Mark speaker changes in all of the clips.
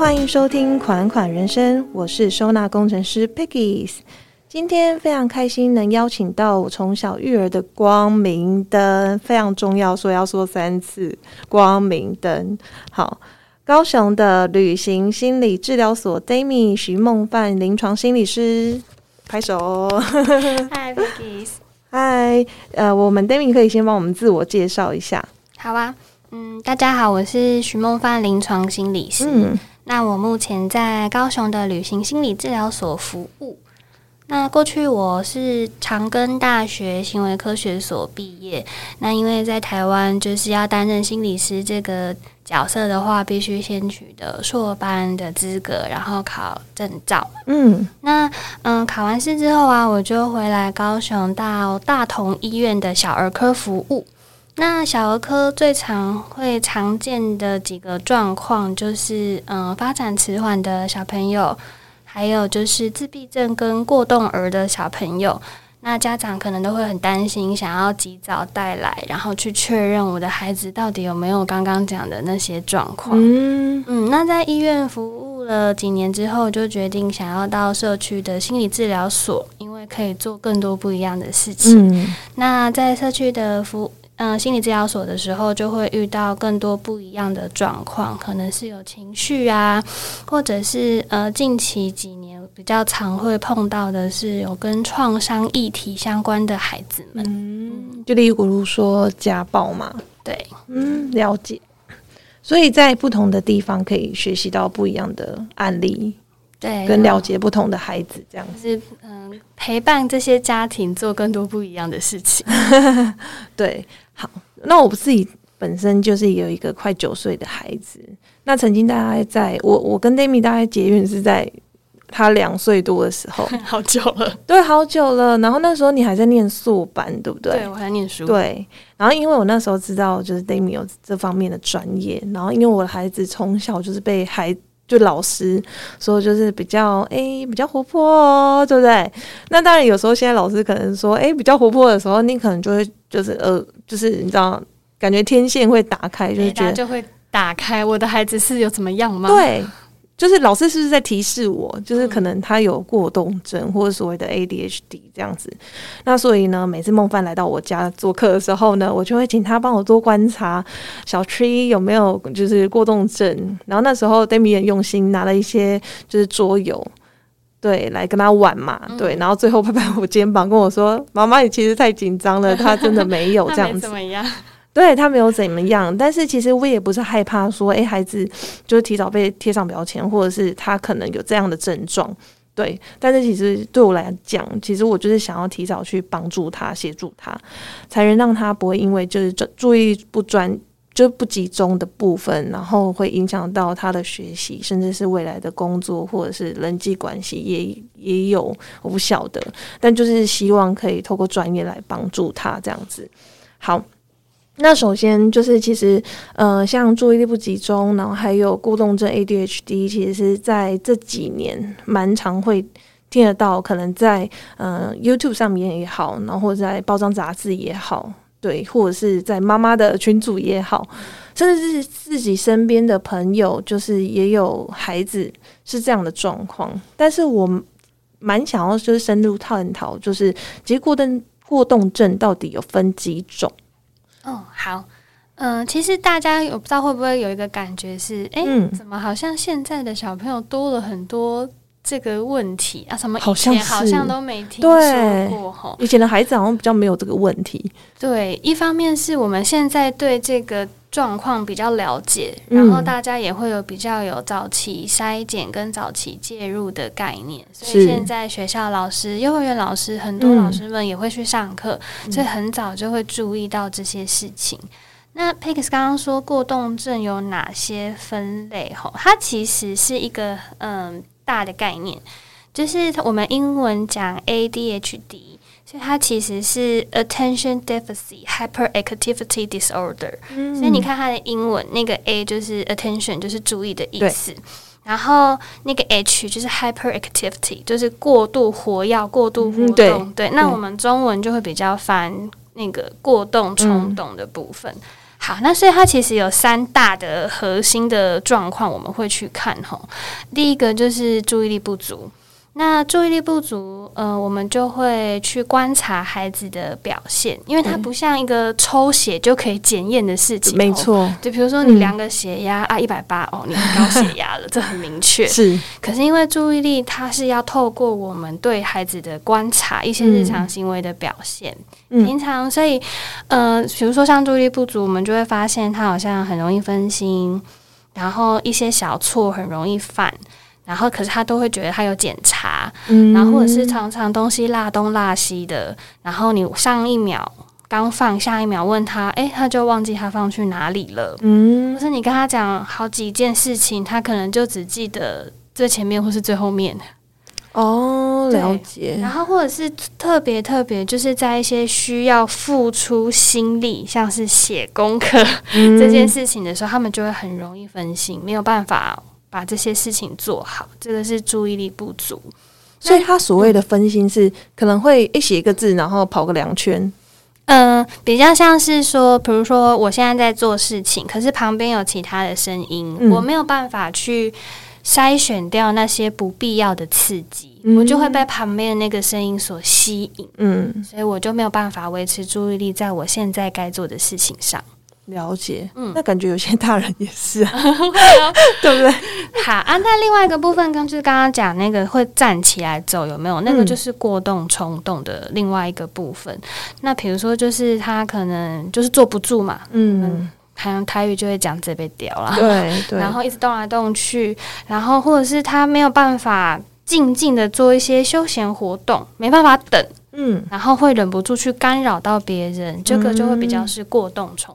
Speaker 1: 欢迎收听《款款人生》，我是收纳工程师 Piggies。今天非常开心能邀请到我从小育儿的光明灯，非常重要，所以要说三次光明灯。好，高雄的旅行心理治疗所 Dami 徐梦范临床心理师，拍手。
Speaker 2: Hi Peggy，
Speaker 1: 嗨，呃，我们 Dami 可以先帮我们自我介绍一下。
Speaker 2: 好啊，嗯，大家好，我是徐梦范临床心理师。嗯，那我目前在高雄的旅行心理治疗所服务。那过去我是长庚大学行为科学所毕业。那因为在台湾就是要担任心理师这个角色的话，必须先取得硕班的资格，然后考证照。嗯，那嗯考完试之后啊，我就回来高雄到大同医院的小儿科服务。那小儿科最常会常见的几个状况，就是嗯发展迟缓的小朋友。还有就是自闭症跟过动儿的小朋友，那家长可能都会很担心，想要及早带来，然后去确认我的孩子到底有没有刚刚讲的那些状况。嗯嗯，那在医院服务了几年之后，就决定想要到社区的心理治疗所，因为可以做更多不一样的事情。那在社区的服嗯，心理治疗所的时候，就会遇到更多不一样的状况，可能是有情绪啊，或者是呃，近期几年比较常会碰到的是有跟创伤议题相关的孩子们，
Speaker 1: 嗯，就例如说家暴嘛，
Speaker 2: 对，
Speaker 1: 嗯，了解。所以在不同的地方可以学习到不一样的案例，
Speaker 2: 对，
Speaker 1: 跟了解不同的孩子，这样
Speaker 2: 子，嗯，陪伴这些家庭做更多不一样的事情，
Speaker 1: 对。好，那我自己本身就是有一个快九岁的孩子。那曾经大概在我我跟 Demi 大概结缘是在他两岁多的时候，
Speaker 2: 好久了，
Speaker 1: 对，好久了。然后那时候你还在念硕班，对不对？
Speaker 2: 对我还在念书。
Speaker 1: 对，然后因为我那时候知道就是 d a m i 有这方面的专业，然后因为我的孩子从小就是被孩就老师说就是比较诶比较活泼，对不对？那当然有时候现在老师可能说诶比较活泼的时候，你可能就会就是呃就是你知道感觉天线会打开，就是觉得
Speaker 2: 就会打开。我的孩子是有怎么样吗？
Speaker 1: 对。就是老师是不是在提示我，就是可能他有过动症或者所谓的 ADHD 这样子。那所以呢，每次梦范来到我家做客的时候呢，我就会请他帮我多观察小 Tree 有没有就是过动症。然后那时候 d a m i 很用心拿了一些就是桌游，对，来跟他玩嘛，对。然后最后拍拍我肩膀跟我说：“妈妈，你其实太紧张了，他真的没有 这样子。”
Speaker 2: 怎么样？
Speaker 1: 对他没有怎么样，但是其实我也不是害怕说，哎，孩子就是提早被贴上标签，或者是他可能有这样的症状，对。但是其实对我来讲，其实我就是想要提早去帮助他、协助他，才能让他不会因为就是注注意不专、就不集中的部分，然后会影响到他的学习，甚至是未来的工作或者是人际关系，也也有我不晓得。但就是希望可以透过专业来帮助他这样子。好。那首先就是，其实，呃，像注意力不集中，然后还有过动症 （ADHD），其实是在这几年蛮常会听得到，可能在呃 YouTube 上面也好，然后在包装杂志也好，对，或者是在妈妈的群组也好，甚至是自己身边的朋友，就是也有孩子是这样的状况。但是我蛮想要就是深入探讨，就是其实过动过动症到底有分几种。
Speaker 2: 哦，好，嗯，其实大家有不知道会不会有一个感觉是，哎，怎么好像现在的小朋友多了很多这个问题啊？什么以前好像都没听说过哈？
Speaker 1: 以前的孩子好像比较没有这个问题。
Speaker 2: 对，一方面是我们现在对这个。状况比较了解，然后大家也会有比较有早期筛检跟早期介入的概念，所以现在学校老师、幼儿园老师很多老师们也会去上课，所以很早就会注意到这些事情。那 Pex 刚刚说过动症有哪些分类？吼，它其实是一个嗯大的概念，就是我们英文讲 ADHD。所以它其实是 attention deficit hyperactivity disorder，所以你看它的英文那个 A 就是 attention 就是注意的意思，然后那个 H 就是 hyperactivity 就是过度活跃、过度活动。对，那我们中文就会比较翻那个过动冲动的部分。好，那所以它其实有三大的核心的状况，我们会去看哈。第一个就是注意力不足。那注意力不足，呃，我们就会去观察孩子的表现，因为它不像一个抽血就可以检验的事情。
Speaker 1: 没错，
Speaker 2: 就比如说你量个血压啊，一百八哦，你高血压了，这很明确。
Speaker 1: 是，
Speaker 2: 可是因为注意力，它是要透过我们对孩子的观察，一些日常行为的表现，平常，所以，呃，比如说像注意力不足，我们就会发现他好像很容易分心，然后一些小错很容易犯。然后，可是他都会觉得他有检查，然后或者是常常东西落东落西的。然后你上一秒刚放，下一秒问他，哎，他就忘记他放去哪里了。嗯，或是你跟他讲好几件事情，他可能就只记得最前面或是最后面。
Speaker 1: 哦，了解。
Speaker 2: 然后或者是特别特别，就是在一些需要付出心力，像是写功课这件事情的时候，他们就会很容易分心，没有办法。把这些事情做好，这个是注意力不足，
Speaker 1: 所以他所谓的分心是可能会一写一个字，然后跑个两圈。
Speaker 2: 嗯，比较像是说，比如说我现在在做事情，可是旁边有其他的声音，我没有办法去筛选掉那些不必要的刺激，我就会被旁边的那个声音所吸引。嗯，所以我就没有办法维持注意力在我现在该做的事情上。
Speaker 1: 了解，嗯，那感觉有些大人也是，啊 对不对？
Speaker 2: 好啊，那另外一个部分，刚就是刚刚讲那个会站起来走，有没有？那个就是过动冲动的另外一个部分。那比如说，就是他可能就是坐不住嘛，嗯，好像台语就会讲这被掉了，
Speaker 1: 对对，
Speaker 2: 然后一直动来动去，然后或者是他没有办法静静的做一些休闲活动，没办法等，嗯，然后会忍不住去干扰到别人，这个就会比较是过动冲。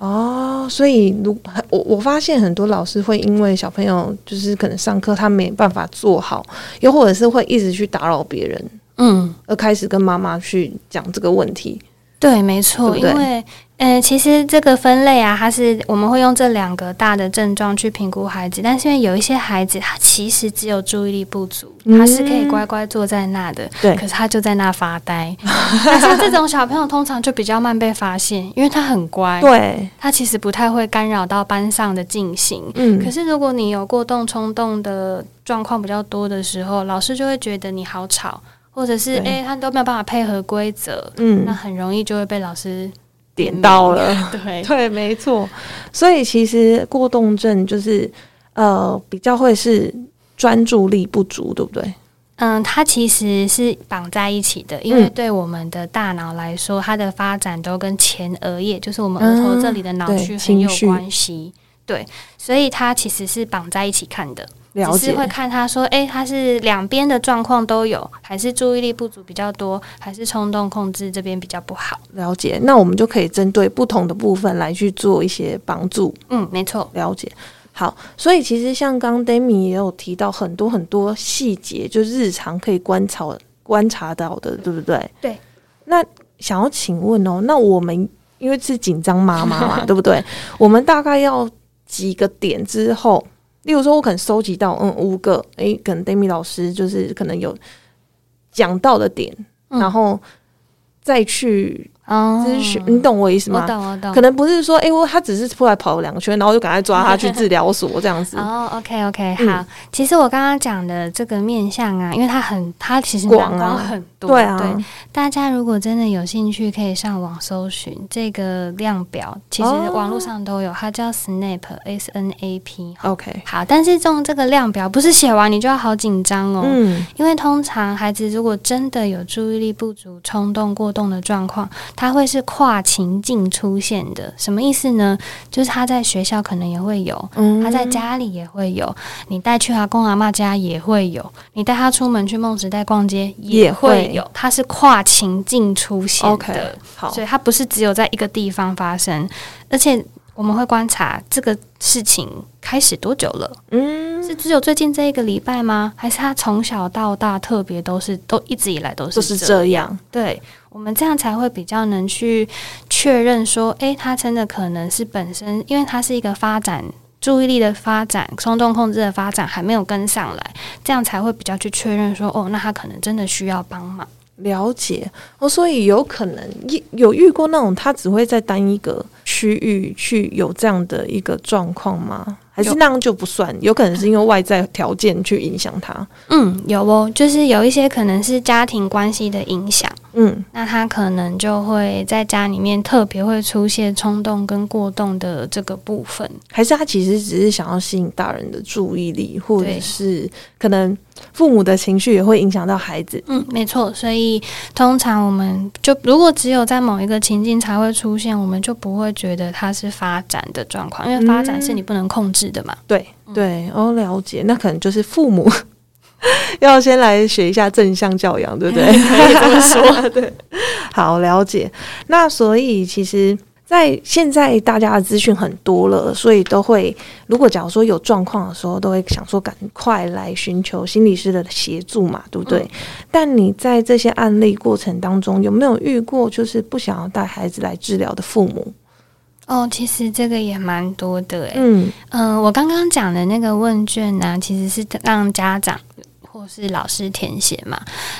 Speaker 1: 哦，所以如我我发现很多老师会因为小朋友就是可能上课他没办法做好，又或者是会一直去打扰别人，嗯，而开始跟妈妈去讲这个问题。
Speaker 2: 对，没错，因为。嗯，其实这个分类啊，它是我们会用这两个大的症状去评估孩子，但是因为有一些孩子他其实只有注意力不足，他是可以乖乖坐在那的，
Speaker 1: 对，
Speaker 2: 可是他就在那发呆。像这种小朋友通常就比较慢被发现，因为他很乖，
Speaker 1: 对，
Speaker 2: 他其实不太会干扰到班上的进行。嗯，可是如果你有过动冲动的状况比较多的时候，老师就会觉得你好吵，或者是哎他都没有办法配合规则，嗯，那很容易就会被老师。
Speaker 1: 点到了，
Speaker 2: 对
Speaker 1: 对，没错。所以其实过动症就是呃，比较会是专注力不足，对不对？
Speaker 2: 嗯，它其实是绑在一起的，因为对我们的大脑来说，它的发展都跟前额叶，就是我们额头这里的脑区很有关系。对，所以它其实是绑在一起看的。只是会看他说，哎，他是两边的状况都有，还是注意力不足比较多，还是冲动控制这边比较不好？
Speaker 1: 了解，那我们就可以针对不同的部分来去做一些帮助。
Speaker 2: 嗯，没错，
Speaker 1: 了解。好，所以其实像刚 Demi 也有提到很多很多细节，就日常可以观察观察到的，对不对？
Speaker 2: 对。
Speaker 1: 那想要请问哦，那我们因为是紧张妈妈嘛，对不对？我们大概要几个点之后？例如说，我可能收集到嗯五个，诶，可能 Demi 老师就是可能有讲到的点，然后再去。咨询，你懂我意思吗？
Speaker 2: 我懂，我懂。
Speaker 1: 可能不是说，哎，我他只是出来跑了两圈，然后就赶快抓他去治疗所这样子。
Speaker 2: 哦，OK，OK，好。其实我刚刚讲的这个面相啊，因为它很，它其实
Speaker 1: 广
Speaker 2: 啊，很多。
Speaker 1: 对啊，
Speaker 2: 大家如果真的有兴趣，可以上网搜寻这个量表，其实网络上都有，它叫 SNAP，S N A P。
Speaker 1: OK，
Speaker 2: 好。但是用这个量表，不是写完你就要好紧张哦。嗯。因为通常孩子如果真的有注意力不足、冲动过动的状况，他会是跨情境出现的，什么意思呢？就是他在学校可能也会有，他在家里也会有，你带去阿公阿妈家也会有，你带他出门去梦时代逛街也会有，他是跨情境出现的，
Speaker 1: 好，
Speaker 2: 所以它不是只有在一个地方发生，而且。我们会观察这个事情开始多久了？嗯，是只有最近这一个礼拜吗？还是他从小到大特别都是都一直以来都是这样？对，我们这样才会比较能去确认说，诶，他真的可能是本身，因为他是一个发展注意力的发展、冲动控制的发展还没有跟上来，这样才会比较去确认说，哦，那他可能真的需要帮忙。
Speaker 1: 了解哦，所以有可能有遇过那种他只会在单一个。区域去有这样的一个状况吗？还是那样就不算？有可能是因为外在条件去影响他。
Speaker 2: 嗯，有哦，就是有一些可能是家庭关系的影响。嗯，那他可能就会在家里面特别会出现冲动跟过动的这个部分。
Speaker 1: 还是他其实只是想要吸引大人的注意力，或者是可能父母的情绪也会影响到孩子。
Speaker 2: 嗯，没错。所以通常我们就如果只有在某一个情境才会出现，我们就不会觉得它是发展的状况，因为发展是你不能控制的嘛。
Speaker 1: 对对，哦，了解。那可能就是父母 要先来学一下正向教养，对不对？
Speaker 2: 可以这么说。
Speaker 1: 对，好了解。那所以其实，在现在大家的资讯很多了，所以都会，如果假如说有状况的时候，都会想说赶快来寻求心理师的协助嘛，对不对？但你在这些案例过程当中，有没有遇过就是不想要带孩子来治疗的父母？
Speaker 2: 哦，其实这个也蛮多的诶。嗯嗯，我刚刚讲的那个问卷呢，其实是让家长或是老师填写嘛。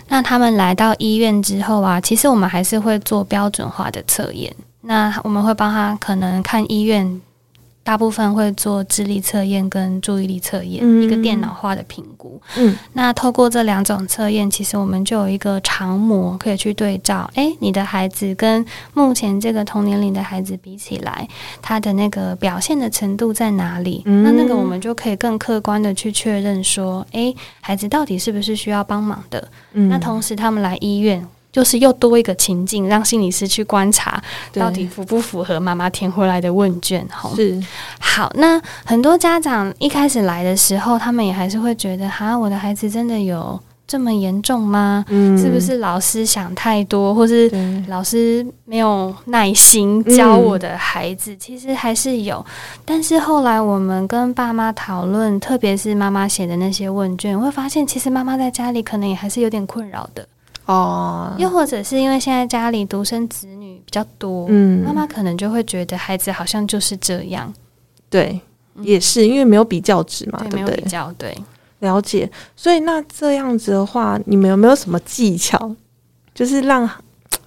Speaker 2: 那他们来到医院之后啊，其实我们还是会做标准化的测验。那我们会帮他可能看医院。大部分会做智力测验跟注意力测验，一个电脑化的评估。嗯，那透过这两种测验，其实我们就有一个常模可以去对照。诶，你的孩子跟目前这个同年龄的孩子比起来，他的那个表现的程度在哪里？那那个我们就可以更客观的去确认说，诶，孩子到底是不是需要帮忙的？那同时他们来医院。就是又多一个情境，让心理师去观察到底符不符合妈妈填回来的问卷。哈，
Speaker 1: 是
Speaker 2: 好。那很多家长一开始来的时候，他们也还是会觉得，哈，我的孩子真的有这么严重吗？嗯，是不是老师想太多，或是老师没有耐心教我的孩子？其实还是有。但是后来我们跟爸妈讨论，特别是妈妈写的那些问卷，会发现，其实妈妈在家里可能也还是有点困扰的。哦，又或者是因为现在家里独生子女比较多，嗯，妈妈可能就会觉得孩子好像就是这样，
Speaker 1: 对，也是因为没有比较值嘛，对
Speaker 2: 不对？比较对，
Speaker 1: 了解。所以那这样子的话，你们有没有什么技巧，就是让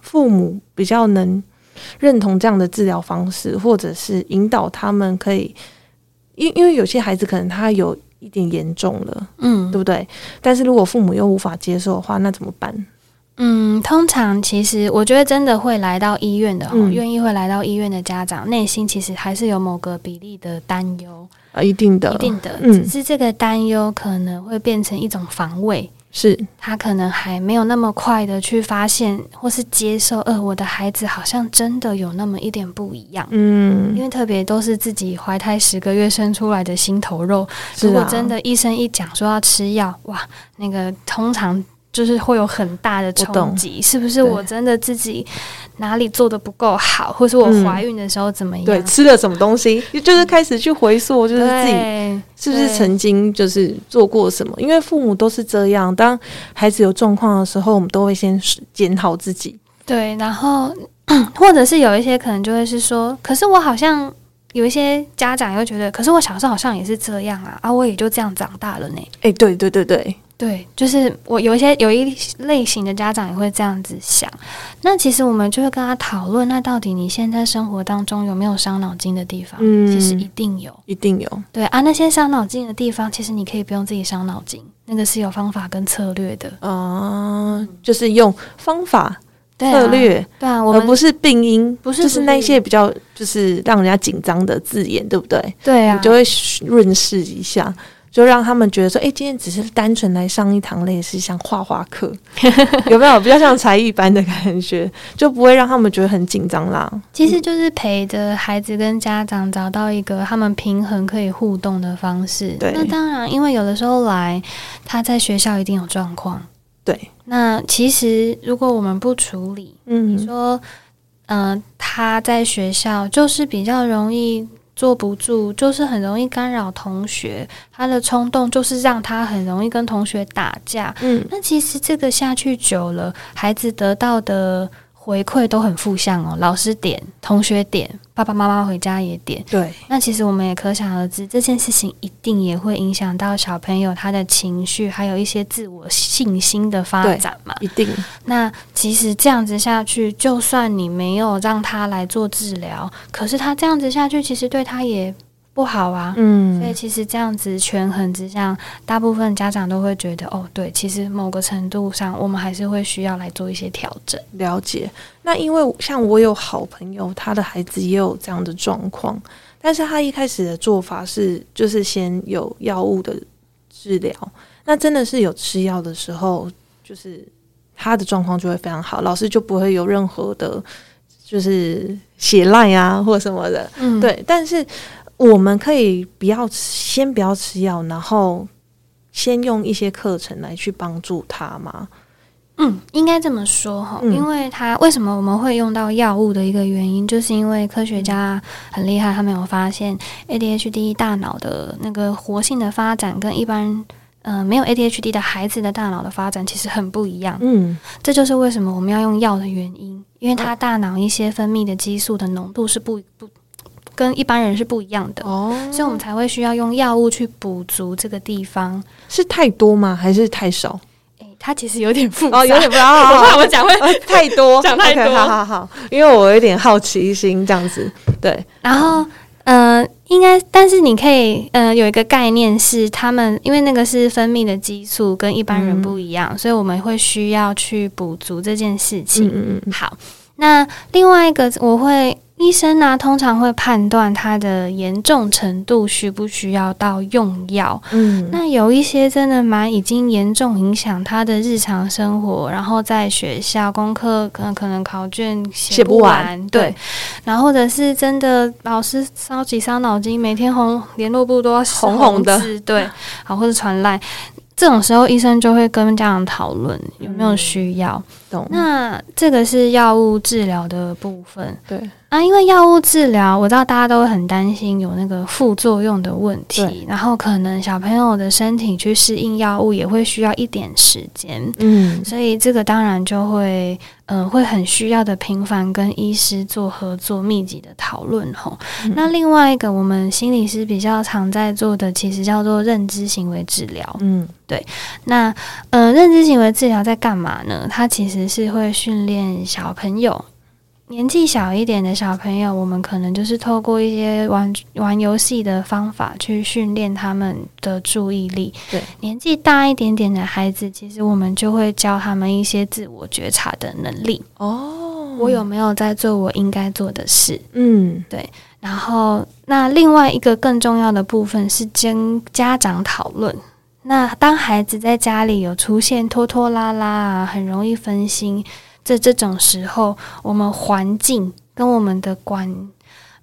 Speaker 1: 父母比较能认同这样的治疗方式，或者是引导他们可以，因因为有些孩子可能他有一点严重了，嗯，对不对？但是如果父母又无法接受的话，那怎么办？
Speaker 2: 嗯，通常其实我觉得真的会来到医院的，愿意会来到医院的家长，内心其实还是有某个比例的担忧。
Speaker 1: 啊，一定的，
Speaker 2: 一定的，只是这个担忧可能会变成一种防卫，
Speaker 1: 是。
Speaker 2: 他可能还没有那么快的去发现或是接受，呃，我的孩子好像真的有那么一点不一样，嗯，因为特别都是自己怀胎十个月生出来的心头肉，如果真的医生一讲说要吃药，哇，那个通常。就是会有很大的冲击，是不是我真的自己哪里做的不够好，或是我怀孕的时候怎么样？
Speaker 1: 对，吃了什么东西，就是开始去回溯，就是自己是不是曾经就是做过什么？因为父母都是这样，当孩子有状况的时候，我们都会先检讨自己。
Speaker 2: 对，然后 或者是有一些可能就会是说，可是我好像有一些家长又觉得，可是我小时候好像也是这样啊，啊，我也就这样长大了呢。
Speaker 1: 哎，对对对对。
Speaker 2: 对，就是我有一些有一类型的家长也会这样子想。那其实我们就会跟他讨论，那到底你现在生活当中有没有伤脑筋的地方？嗯，其实一定有，
Speaker 1: 一定有。
Speaker 2: 对啊，那些伤脑筋的地方，其实你可以不用自己伤脑筋，那个是有方法跟策略的。
Speaker 1: 哦，就是用方法策略，
Speaker 2: 对啊，
Speaker 1: 而不是病因，
Speaker 2: 不是
Speaker 1: 就是那些比较就是让人家紧张的字眼，对不对？
Speaker 2: 对啊，
Speaker 1: 你就会润饰一下。就让他们觉得说，哎，今天只是单纯来上一堂类似像画画课，有没有比较像才艺班的感觉？就不会让他们觉得很紧张啦。
Speaker 2: 其实就是陪着孩子跟家长找到一个他们平衡可以互动的方式。
Speaker 1: 对，
Speaker 2: 那当然，因为有的时候来他在学校一定有状况。
Speaker 1: 对，
Speaker 2: 那其实如果我们不处理，嗯，你说，嗯，他在学校就是比较容易。坐不住，就是很容易干扰同学。他的冲动就是让他很容易跟同学打架。嗯，那其实这个下去久了，孩子得到的回馈都很负向哦。老师点，同学点，爸爸妈妈回家也点。
Speaker 1: 对，
Speaker 2: 那其实我们也可想而知，这件事情一定也会影响到小朋友他的情绪，还有一些自我信心的发展嘛。
Speaker 1: 一定。
Speaker 2: 那其实这样子下去，就算你没有让他来做治疗，可是他这样子下去，其实对他也。不好啊，嗯，所以其实这样子权衡之下，大部分家长都会觉得，哦，对，其实某个程度上，我们还是会需要来做一些调整。
Speaker 1: 了解。那因为像我有好朋友，他的孩子也有这样的状况，但是他一开始的做法是，就是先有药物的治疗。那真的是有吃药的时候，就是他的状况就会非常好，老师就不会有任何的，就是血赖啊或什么的。嗯，对，但是。我们可以不要先不要吃药，然后先用一些课程来去帮助他吗？
Speaker 2: 嗯，应该这么说哈，因为他为什么我们会用到药物的一个原因，就是因为科学家很厉害，他们有发现 ADHD 大脑的那个活性的发展跟一般嗯没有 ADHD 的孩子的大脑的发展其实很不一样。嗯，这就是为什么我们要用药的原因，因为他大脑一些分泌的激素的浓度是不不。跟一般人是不一样的哦，所以我们才会需要用药物去补足这个地方。
Speaker 1: 是太多吗？还是太少？
Speaker 2: 哎，它其实有点复杂，
Speaker 1: 有点复杂。
Speaker 2: 我怕我讲会
Speaker 1: 太多，
Speaker 2: 讲太多。
Speaker 1: 好好好，因为我有点好奇心这样子。对，
Speaker 2: 然后呃，应该，但是你可以呃有一个概念是，他们因为那个是分泌的激素跟一般人不一样，所以我们会需要去补足这件事情。嗯嗯。好，那另外一个我会。医生呢，通常会判断他的严重程度需不需要到用药。嗯，那有一些真的蛮已经严重影响他的日常生活，然后在学校功课可能可能考卷写不完，对，然后或者是真的老师烧几伤脑筋，每天红联络部都要
Speaker 1: 红红的，
Speaker 2: 对，好或者传来。这种时候，医生就会跟家长讨论有没有需要。懂。那这个是药物治疗的部分。
Speaker 1: 对。
Speaker 2: 啊，因为药物治疗，我知道大家都会很担心有那个副作用的问题，然后可能小朋友的身体去适应药物也会需要一点时间。嗯。所以这个当然就会，呃，会很需要的频繁跟医师做合作、密集的讨论吼。那另外一个，我们心理师比较常在做的，其实叫做认知行为治疗。嗯。对，那呃，认知行为治疗在干嘛呢？它其实是会训练小朋友，年纪小一点的小朋友，我们可能就是透过一些玩玩游戏的方法去训练他们的注意力。
Speaker 1: 对，
Speaker 2: 年纪大一点点的孩子，其实我们就会教他们一些自我觉察的能力。哦，我有没有在做我应该做的事？嗯，对。然后，那另外一个更重要的部分是跟家长讨论。那当孩子在家里有出现拖拖拉拉啊，很容易分心，在这种时候，我们环境跟我们的管，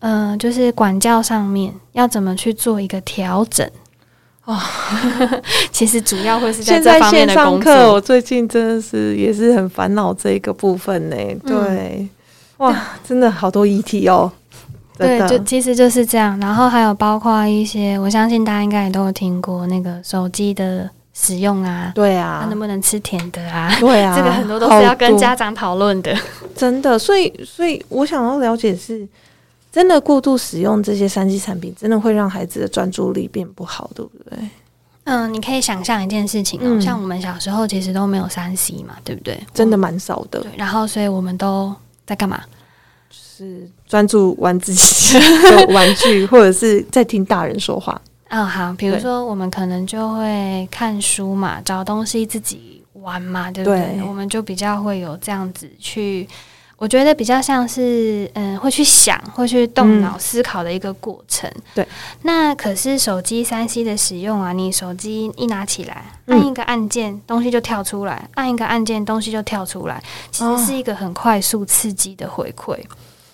Speaker 2: 嗯，就是管教上面要怎么去做一个调整啊？其实主要会是在这方面的工作。
Speaker 1: 我最近真的是也是很烦恼这一个部分呢。对，哇，真的好多议题哦。
Speaker 2: 对，就其实就是这样。然后还有包括一些，我相信大家应该也都有听过那个手机的使用啊，
Speaker 1: 对啊，
Speaker 2: 他能不能吃甜的啊？
Speaker 1: 对啊，
Speaker 2: 这个很多都是要跟家长讨论的。
Speaker 1: 真的，所以所以我想要了解是，真的过度使用这些三 C 产品，真的会让孩子的专注力变不好，对不对？
Speaker 2: 嗯，你可以想象一件事情哦，像我们小时候其实都没有三 C 嘛，对不对？
Speaker 1: 真的蛮少的。
Speaker 2: 对，然后所以我们都在干嘛？
Speaker 1: 是专注玩自己的玩具，或者是在听大人说话。
Speaker 2: 嗯，好，比如说我们可能就会看书嘛，找东西自己玩嘛，对不对？我们就比较会有这样子去，我觉得比较像是嗯，会去想，会去动脑思考的一个过程。
Speaker 1: 对，
Speaker 2: 那可是手机三 C 的使用啊，你手机一拿起来，按一个按键，东西就跳出来；按一个按键，东西就跳出来，其实是一个很快速刺激的回馈。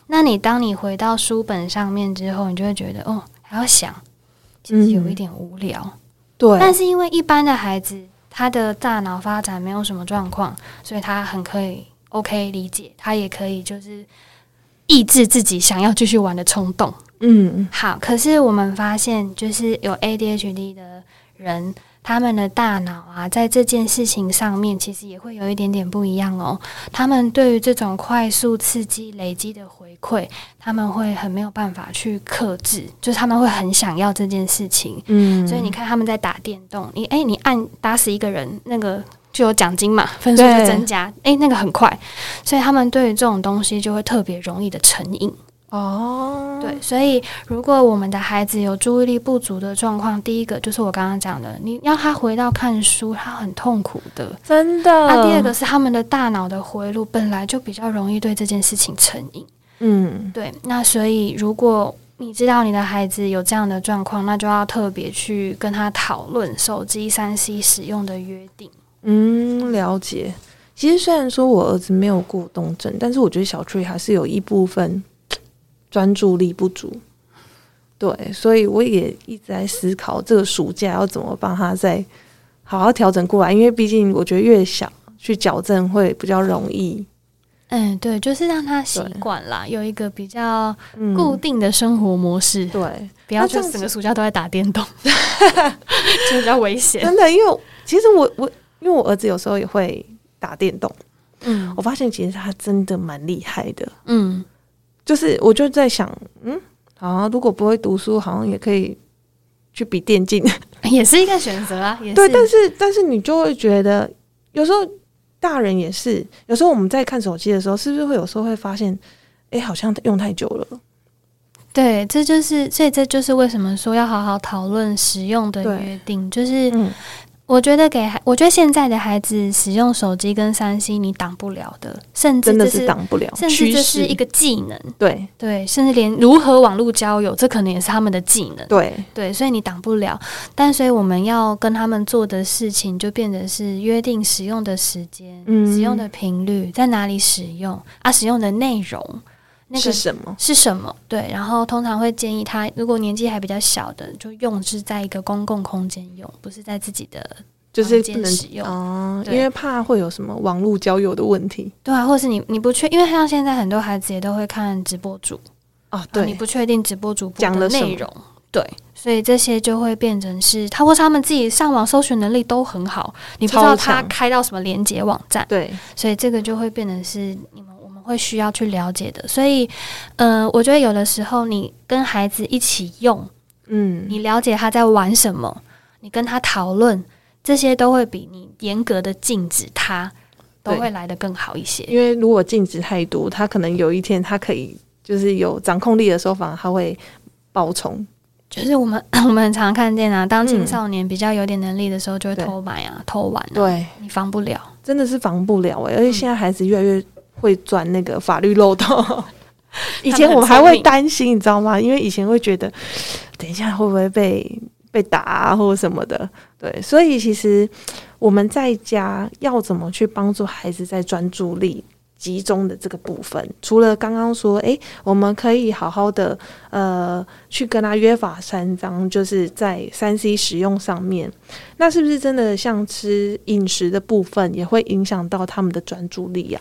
Speaker 2: 那你当你回到书本上面之后，你就会觉得哦，还要想，其实有一点无聊。
Speaker 1: 对，
Speaker 2: 但是因为一般的孩子，他的大脑发展没有什么状况，所以他很可以 OK 理解，他也可以就是抑制自己想要继续玩的冲动。嗯，好。可是我们发现，就是有 ADHD 的人。他们的大脑啊，在这件事情上面，其实也会有一点点不一样哦。他们对于这种快速刺激累积的回馈，他们会很没有办法去克制，就是他们会很想要这件事情。嗯，所以你看他们在打电动，你哎，你按打死一个人，那个就有奖金嘛，分数就增加，哎，那个很快，所以他们对于这种东西就会特别容易的成瘾。哦，对，所以如果我们的孩子有注意力不足的状况，第一个就是我刚刚讲的，你要他回到看书，他很痛苦的，
Speaker 1: 真的。
Speaker 2: 那第二个是他们的大脑的回路本来就比较容易对这件事情成瘾，嗯，对。那所以如果你知道你的孩子有这样的状况，那就要特别去跟他讨论手机三 C 使用的约定。
Speaker 1: 嗯，了解。其实虽然说我儿子没有过动症，但是我觉得小翠还是有一部分。专注力不足，对，所以我也一直在思考这个暑假要怎么帮他再好好调整过来，因为毕竟我觉得越小去矫正会比较容易。
Speaker 2: 嗯，对，就是让他习惯啦，有一个比较固定的生活模式，
Speaker 1: 对，
Speaker 2: 不要就整个暑假都在打电动，就比较危险。
Speaker 1: 真的，因为其实我我因为我儿子有时候也会打电动，嗯，我发现其实他真的蛮厉害的，嗯。就是我就在想，嗯，好，如果不会读书，好像也可以去比电竞，
Speaker 2: 也是一个选择啊。也
Speaker 1: 对，但是但是你就会觉得，有时候大人也是，有时候我们在看手机的时候，是不是会有时候会发现，哎，好像用太久了。
Speaker 2: 对，这就是所以这就是为什么说要好好讨论使用的约定，就是。我觉得给孩，我觉得现在的孩子使用手机跟三 C，你挡不了的，甚至
Speaker 1: 真的是挡不了，
Speaker 2: 甚至这是一个技能。
Speaker 1: 对
Speaker 2: 对，甚至连如何网络交友，这可能也是他们的技能。
Speaker 1: 对
Speaker 2: 对，所以你挡不了。但所以我们要跟他们做的事情，就变得是约定使用的时间、使用的频率，在哪里使用啊？使用的内容。
Speaker 1: 那个是什么？
Speaker 2: 是什么？对，然后通常会建议他，如果年纪还比较小的，就用是在一个公共空间用，不是在自己的
Speaker 1: 就是
Speaker 2: 不能使用
Speaker 1: 哦，因为怕会有什么网络交友的问题。
Speaker 2: 对啊，或是你你不确，因为像现在很多孩子也都会看直播主
Speaker 1: 啊，对，
Speaker 2: 你不确定直播主讲的内容，对，所以这些就会变成是他或是他们自己上网搜寻能力都很好，你不知道他开到什么连接网站，
Speaker 1: 对，
Speaker 2: 所以这个就会变成是你们。会需要去了解的，所以，呃，我觉得有的时候你跟孩子一起用，嗯，你了解他在玩什么，你跟他讨论，这些都会比你严格的禁止他，都会来得更好一些。
Speaker 1: 因为如果禁止太多，他可能有一天他可以就是有掌控力的时候，反而他会爆冲。
Speaker 2: 就是我们 我们很常看见啊，当青少年比较有点能力的时候，就会偷买啊、偷玩，
Speaker 1: 对
Speaker 2: 你防不了，
Speaker 1: 真的是防不了哎，而且现在孩子越来越。会钻那个法律漏洞，以前我们还会担心，你知道吗？因为以前会觉得，等一下会不会被被打或者什么的，对。所以其实我们在家要怎么去帮助孩子在专注力集中的这个部分，除了刚刚说，诶，我们可以好好的呃去跟他约法三章，就是在三 C 使用上面，那是不是真的像吃饮食的部分也会影响到他们的专注力呀？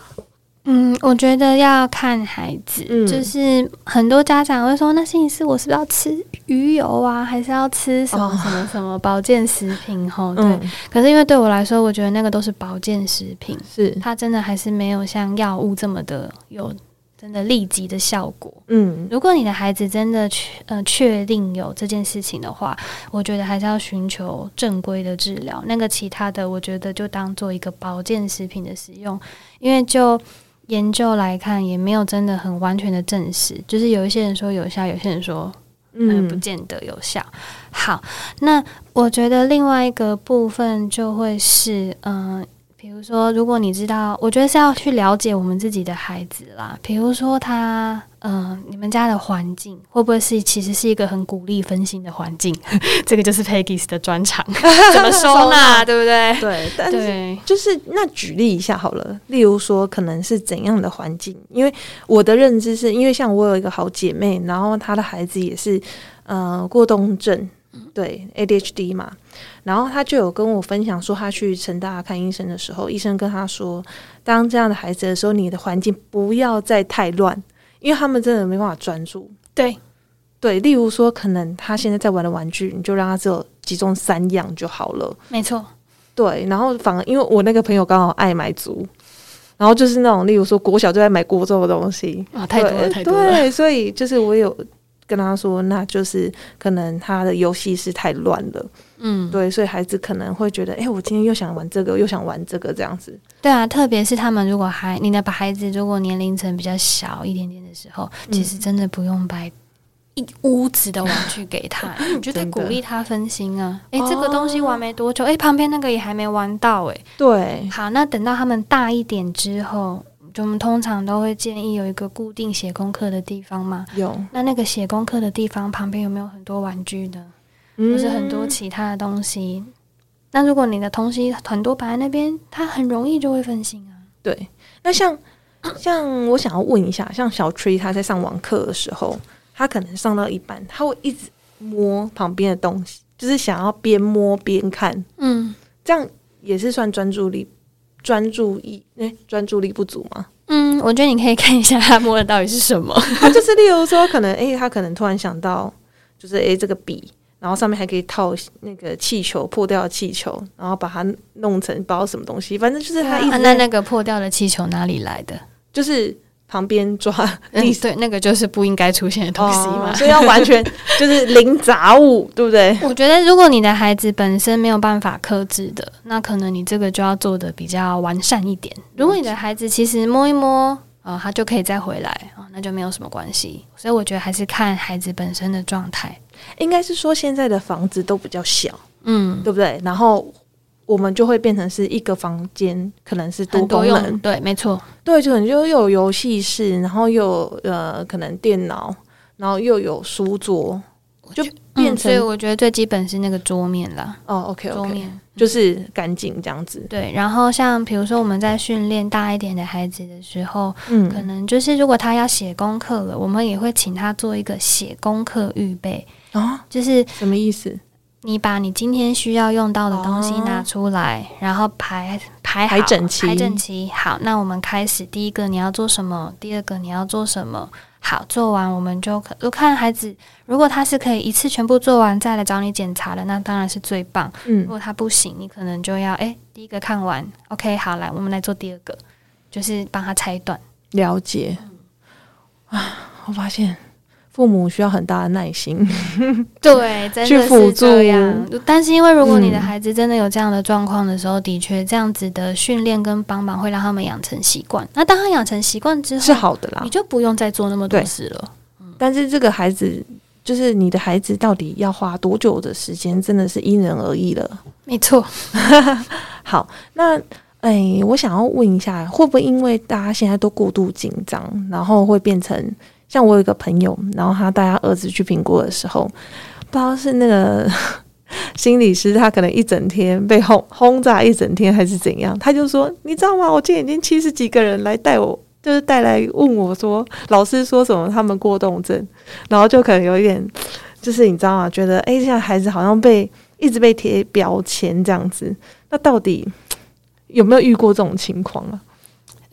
Speaker 2: 嗯，我觉得要看孩子，就是很多家长会说：“那星期四我是不是要吃鱼油啊？还是要吃什么什么什么保健食品？”吼，对。可是因为对我来说，我觉得那个都是保健食品，
Speaker 1: 是
Speaker 2: 它真的还是没有像药物这么的有真的立即的效果。嗯，如果你的孩子真的确呃确定有这件事情的话，我觉得还是要寻求正规的治疗。那个其他的，我觉得就当做一个保健食品的使用，因为就。研究来看，也没有真的很完全的证实，就是有一些人说有效，有些人说嗯不见得有效。好，那我觉得另外一个部分就会是嗯。比如说，如果你知道，我觉得是要去了解我们自己的孩子啦。比如说，他，嗯，你们家的环境会不会是其实是一个很鼓励分心的环境？这个就是 Peggy's 的专长，怎么收纳，对不对？
Speaker 1: 对，但是就是那举例一下好了。例如说，可能是怎样的环境？因为我的认知是，因为像我有一个好姐妹，然后她的孩子也是，呃，过动症。对 ADHD 嘛，然后他就有跟我分享说，他去成大看医生的时候，医生跟他说，当这样的孩子的时候，你的环境不要再太乱，因为他们真的没办法专注。
Speaker 2: 对，
Speaker 1: 对，例如说，可能他现在在玩的玩具，你就让他只有集中三样就好了。
Speaker 2: 没错，
Speaker 1: 对。然后反而因为我那个朋友刚好爱买足，然后就是那种例如说国小就在买国中的东西
Speaker 2: 啊，太多了，太多了。
Speaker 1: 对，所以就是我有跟他说，那就是可能他的游戏是太乱了。嗯，对，所以孩子可能会觉得，哎，我今天又想玩这个，又想玩这个，这样子。
Speaker 2: 对啊，特别是他们如果还你的把孩子如果年龄层比较小一点点的时候，其实真的不用摆一屋子的玩具给他，你就在鼓励他分心啊。哎，这个东西玩没多久，哎，旁边那个也还没玩到，哎，
Speaker 1: 对。
Speaker 2: 好，那等到他们大一点之后，就我们通常都会建议有一个固定写功课的地方嘛。
Speaker 1: 有。
Speaker 2: 那那个写功课的地方旁边有没有很多玩具的？或是很多其他的东西，那如果你的东西很多摆在那边，他很容易就会分心啊。
Speaker 1: 对，那像像我想要问一下，像小 Tree 他在上网课的时候，他可能上到一半，他会一直摸旁边的东西，就是想要边摸边看。嗯，这样也是算专注力专注力哎专注力不足吗？
Speaker 2: 嗯，我觉得你可以看一下他摸的到底是什么。
Speaker 1: 他 就是例如说，可能哎，他可能突然想到，就是哎这个笔。然后上面还可以套那个气球，破掉的气球，然后把它弄成不知道什么东西，反正就是他一直
Speaker 2: 那那个破掉的气球哪里来的？
Speaker 1: 就是旁边抓，
Speaker 2: 对，那个就是不应该出现的东西嘛，
Speaker 1: 所以要完全 就是零杂物，对不对？
Speaker 2: 我觉得如果你的孩子本身没有办法克制的，那可能你这个就要做的比较完善一点。如果你的孩子其实摸一摸，呃，他就可以再回来啊，那就没有什么关系。所以我觉得还是看孩子本身的状态。
Speaker 1: 应该是说现在的房子都比较小，嗯，对不对？然后我们就会变成是一个房间，可能是多功能，
Speaker 2: 对，没错，
Speaker 1: 对，就可能就又有游戏室，然后又呃，可能电脑，然后又有书桌，就变成。所
Speaker 2: 以我觉得最基本是那个桌面了。
Speaker 1: 哦，OK，桌面就是干净这样子。
Speaker 2: 对，然后像比如说我们在训练大一点的孩子的时候，嗯，可能就是如果他要写功课了，我们也会请他做一个写功课预备。哦，就是
Speaker 1: 什么意思？
Speaker 2: 你把你今天需要用到的东西拿出来，然后排排
Speaker 1: 排整齐，
Speaker 2: 排整齐。好，那我们开始。第一个你要做什么？第二个你要做什么？好，做完我们就可。看孩子，如果他是可以一次全部做完再来找你检查的，那当然是最棒。嗯，如果他不行，你可能就要哎，第一个看完，OK，好，来我们来做第二个，就是帮他拆断。
Speaker 1: 了解。啊，我发现。父母需要很大的耐心，
Speaker 2: 对，真的去辅助。但是因为如果你的孩子真的有这样的状况的时候，的确这样子的训练跟帮忙会让他们养成习惯。那当他养成习惯之后，
Speaker 1: 是好的啦，
Speaker 2: 你就不用再做那么多事了。
Speaker 1: 但是这个孩子，就是你的孩子，到底要花多久的时间，真的是因人而异了。
Speaker 2: 没错。
Speaker 1: 好，那哎，我想要问一下，会不会因为大家现在都过度紧张，然后会变成？像我有一个朋友，然后他带他儿子去评估的时候，不知道是那个 心理师，他可能一整天被轰轰炸一整天，还是怎样，他就说：“你知道吗？我今天已经七十几个人来带我，就是带来问我说，老师说什么他们过动症，然后就可能有一点，就是你知道吗？觉得哎，现在孩子好像被一直被贴标签这样子，那到底有没有遇过这种情况啊？”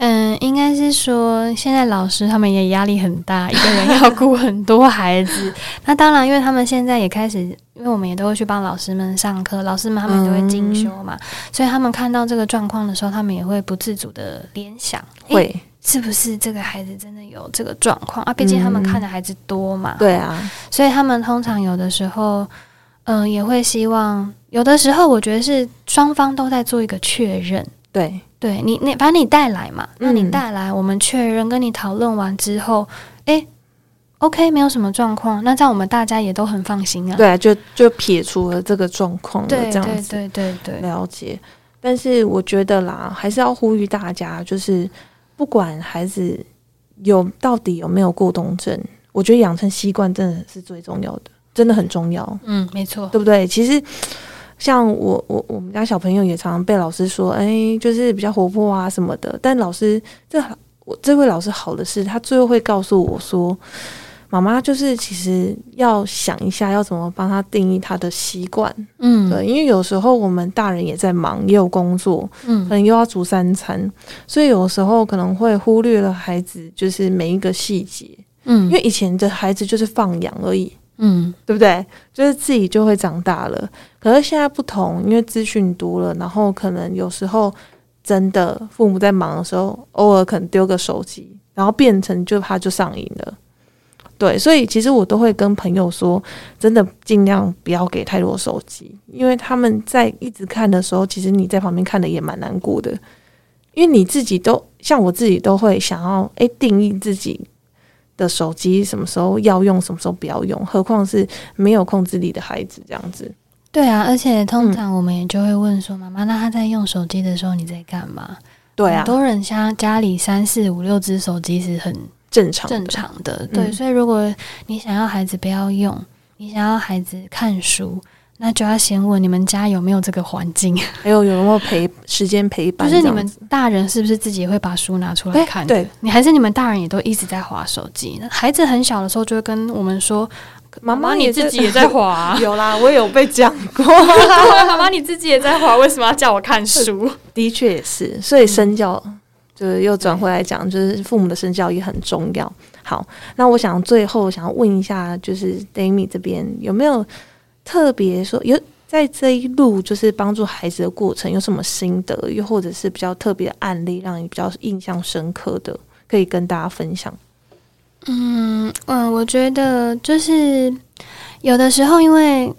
Speaker 2: 嗯，应该是说，现在老师他们也压力很大，一个人要顾很多孩子。那当然，因为他们现在也开始，因为我们也都会去帮老师们上课，老师们他们都会进修嘛，所以他们看到这个状况的时候，他们也会不自主的联想，
Speaker 1: 会
Speaker 2: 是不是这个孩子真的有这个状况啊？毕竟他们看的孩子多嘛，
Speaker 1: 对啊，
Speaker 2: 所以他们通常有的时候，嗯，也会希望，有的时候我觉得是双方都在做一个确认，
Speaker 1: 对。
Speaker 2: 对你，你把你带来嘛？那你带来，我们确认跟你讨论完之后，哎，OK，没有什么状况，那这样我们大家也都很放心啊。
Speaker 1: 对啊，就就撇除了这个状况了，这样子，
Speaker 2: 对对对，
Speaker 1: 了解。但是我觉得啦，还是要呼吁大家，就是不管孩子有到底有没有过动症，我觉得养成习惯真的是最重要的，真的很重要。
Speaker 2: 嗯，没错，
Speaker 1: 对不对？其实。像我我我们家小朋友也常常被老师说，哎，就是比较活泼啊什么的。但老师这我这位老师好的是，他最后会告诉我说，妈妈就是其实要想一下要怎么帮他定义他的习惯。嗯，对，因为有时候我们大人也在忙，也有工作，嗯，可能又要煮三餐，所以有时候可能会忽略了孩子就是每一个细节。嗯，因为以前的孩子就是放养而已。嗯，对不对？就是自己就会长大了。可是现在不同，因为资讯多了，然后可能有时候真的父母在忙的时候，偶尔可能丢个手机，然后变成就他就上瘾了。对，所以其实我都会跟朋友说，真的尽量不要给太多手机，因为他们在一直看的时候，其实你在旁边看的也蛮难过的。因为你自己都像我自己都会想要诶定义自己的手机什么时候要用，什么时候不要用，何况是没有控制力的孩子这样子。
Speaker 2: 对啊，而且通常我们也就会问说，妈妈，那他在用手机的时候你在干嘛？
Speaker 1: 对啊，
Speaker 2: 很多人家家里三四五六只手机是很。
Speaker 1: 正常
Speaker 2: 正常的，对，所以如果你想要孩子不要用，你想要孩子看书，那就要先问你们家有没有这个环境，
Speaker 1: 还有有没有陪时间陪伴，
Speaker 2: 就是你们大人是不是自己会把书拿出来看？
Speaker 1: 对，
Speaker 2: 你还是你们大人也都一直在划手机？孩子很小的时候就会跟我们说：“妈妈，你自己也在划。”
Speaker 1: 有啦，我有被讲过。
Speaker 2: 妈妈，你自己也在划，为什么要叫我看书？
Speaker 1: 的确也是，所以身教。就是又转回来讲，就是父母的身教也很重要。好，那我想最后想要问一下，就是 Dami 这边有没有特别说有在这一路就是帮助孩子的过程有什么心得，又或者是比较特别的案例，让你比较印象深刻的，可以跟大家分享？
Speaker 2: 嗯嗯，我觉得就是有的时候因为。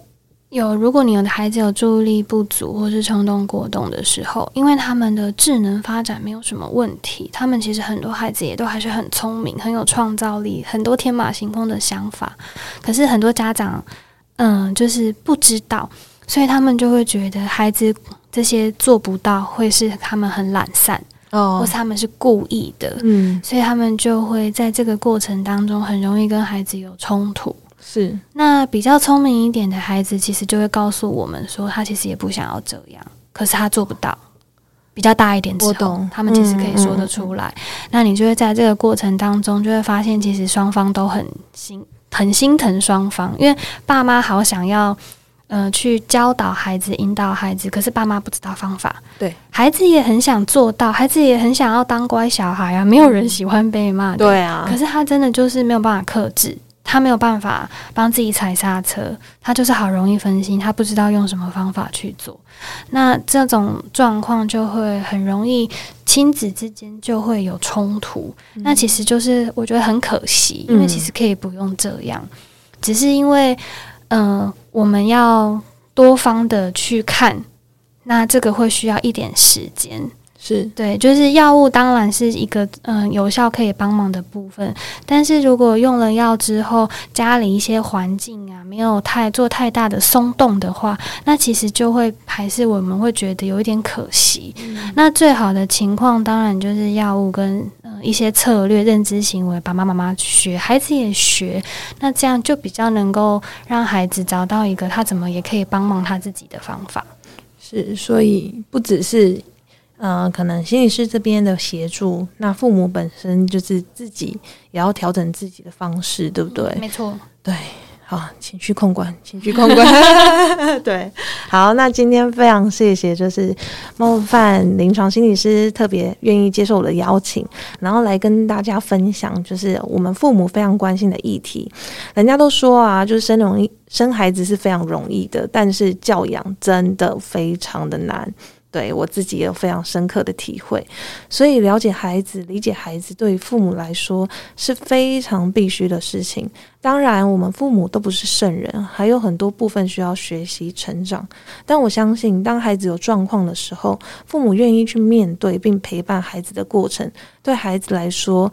Speaker 2: 有，如果你有的孩子有注意力不足或是冲动过动的时候，因为他们的智能发展没有什么问题，他们其实很多孩子也都还是很聪明，很有创造力，很多天马行空的想法。可是很多家长，嗯，就是不知道，所以他们就会觉得孩子这些做不到，会是他们很懒散哦，或是他们是故意的，嗯，所以他们就会在这个过程当中很容易跟孩子有冲突。
Speaker 1: 是，
Speaker 2: 那比较聪明一点的孩子，其实就会告诉我们说，他其实也不想要这样，可是他做不到。比较大一点之后，他们其实可以说得出来。那你就会在这个过程当中，就会发现，其实双方都很心很心疼双方，因为爸妈好想要，呃，去教导孩子、引导孩子，可是爸妈不知道方法。
Speaker 1: 对，
Speaker 2: 孩子也很想做到，孩子也很想要当乖小孩啊，没有人喜欢被骂。
Speaker 1: 对啊，
Speaker 2: 可是他真的就是没有办法克制。他没有办法帮自己踩刹车，他就是好容易分心，他不知道用什么方法去做。那这种状况就会很容易亲子之间就会有冲突。那其实就是我觉得很可惜，因为其实可以不用这样，只是因为嗯，我们要多方的去看，那这个会需要一点时间。
Speaker 1: 是
Speaker 2: 对，就是药物当然是一个嗯有效可以帮忙的部分，但是如果用了药之后，家里一些环境啊没有太做太大的松动的话，那其实就会还是我们会觉得有一点可惜。那最好的情况当然就是药物跟嗯一些策略、认知行为，爸爸妈妈学，孩子也学，那这样就比较能够让孩子找到一个他怎么也可以帮忙他自己的方法。
Speaker 1: 是，所以不只是。嗯，可能心理师这边的协助，那父母本身就是自己也要调整自己的方式，对不对？
Speaker 2: 没错，
Speaker 1: 对，好，情绪控管，情绪控管，对，好，那今天非常谢谢，就是冒犯临床心理师特别愿意接受我的邀请，然后来跟大家分享，就是我们父母非常关心的议题。人家都说啊，就是生容易生孩子是非常容易的，但是教养真的非常的难。对我自己也有非常深刻的体会，所以了解孩子、理解孩子，对于父母来说是非常必须的事情。当然，我们父母都不是圣人，还有很多部分需要学习成长。但我相信，当孩子有状况的时候，父母愿意去面对并陪伴孩子的过程，对孩子来说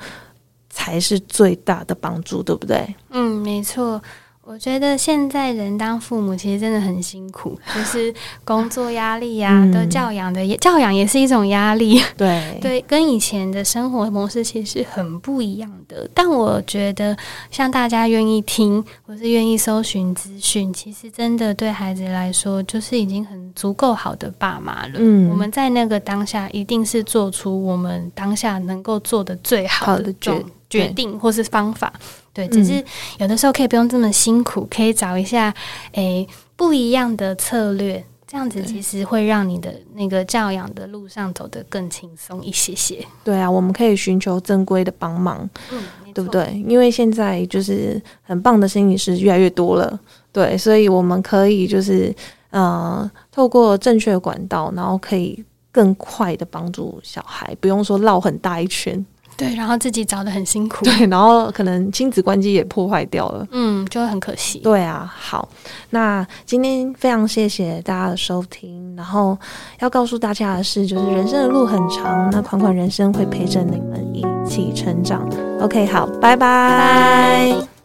Speaker 1: 才是最大的帮助，对不对？
Speaker 2: 嗯，没错。我觉得现在人当父母其实真的很辛苦，就是工作压力呀，都教养的教养也是一种压力。
Speaker 1: 对
Speaker 2: 对，跟以前的生活模式其实很不一样的。但我觉得，像大家愿意听，或是愿意搜寻资讯，其实真的对孩子来说，就是已经很足够好的爸妈了。嗯，我们在那个当下，一定是做出我们当下能够做的最好的决决定，或是方法。对，只是有的时候可以不用这么辛苦，可以找一下诶不一样的策略，这样子其实会让你的那个教养的路上走得更轻松一些些。
Speaker 1: 对啊，我们可以寻求正规的帮忙，嗯，对不对？因为现在就是很棒的心理师越来越多了，对，所以我们可以就是呃，透过正确的管道，然后可以更快的帮助小孩，不用说绕很大一圈。
Speaker 2: 对，然后自己找的很辛苦，
Speaker 1: 对，然后可能亲子关系也破坏掉了，
Speaker 2: 嗯，就会很可惜。
Speaker 1: 对啊，好，那今天非常谢谢大家的收听，然后要告诉大家的是，就是人生的路很长，那款款人生会陪着你们一起成长。OK，好，拜拜。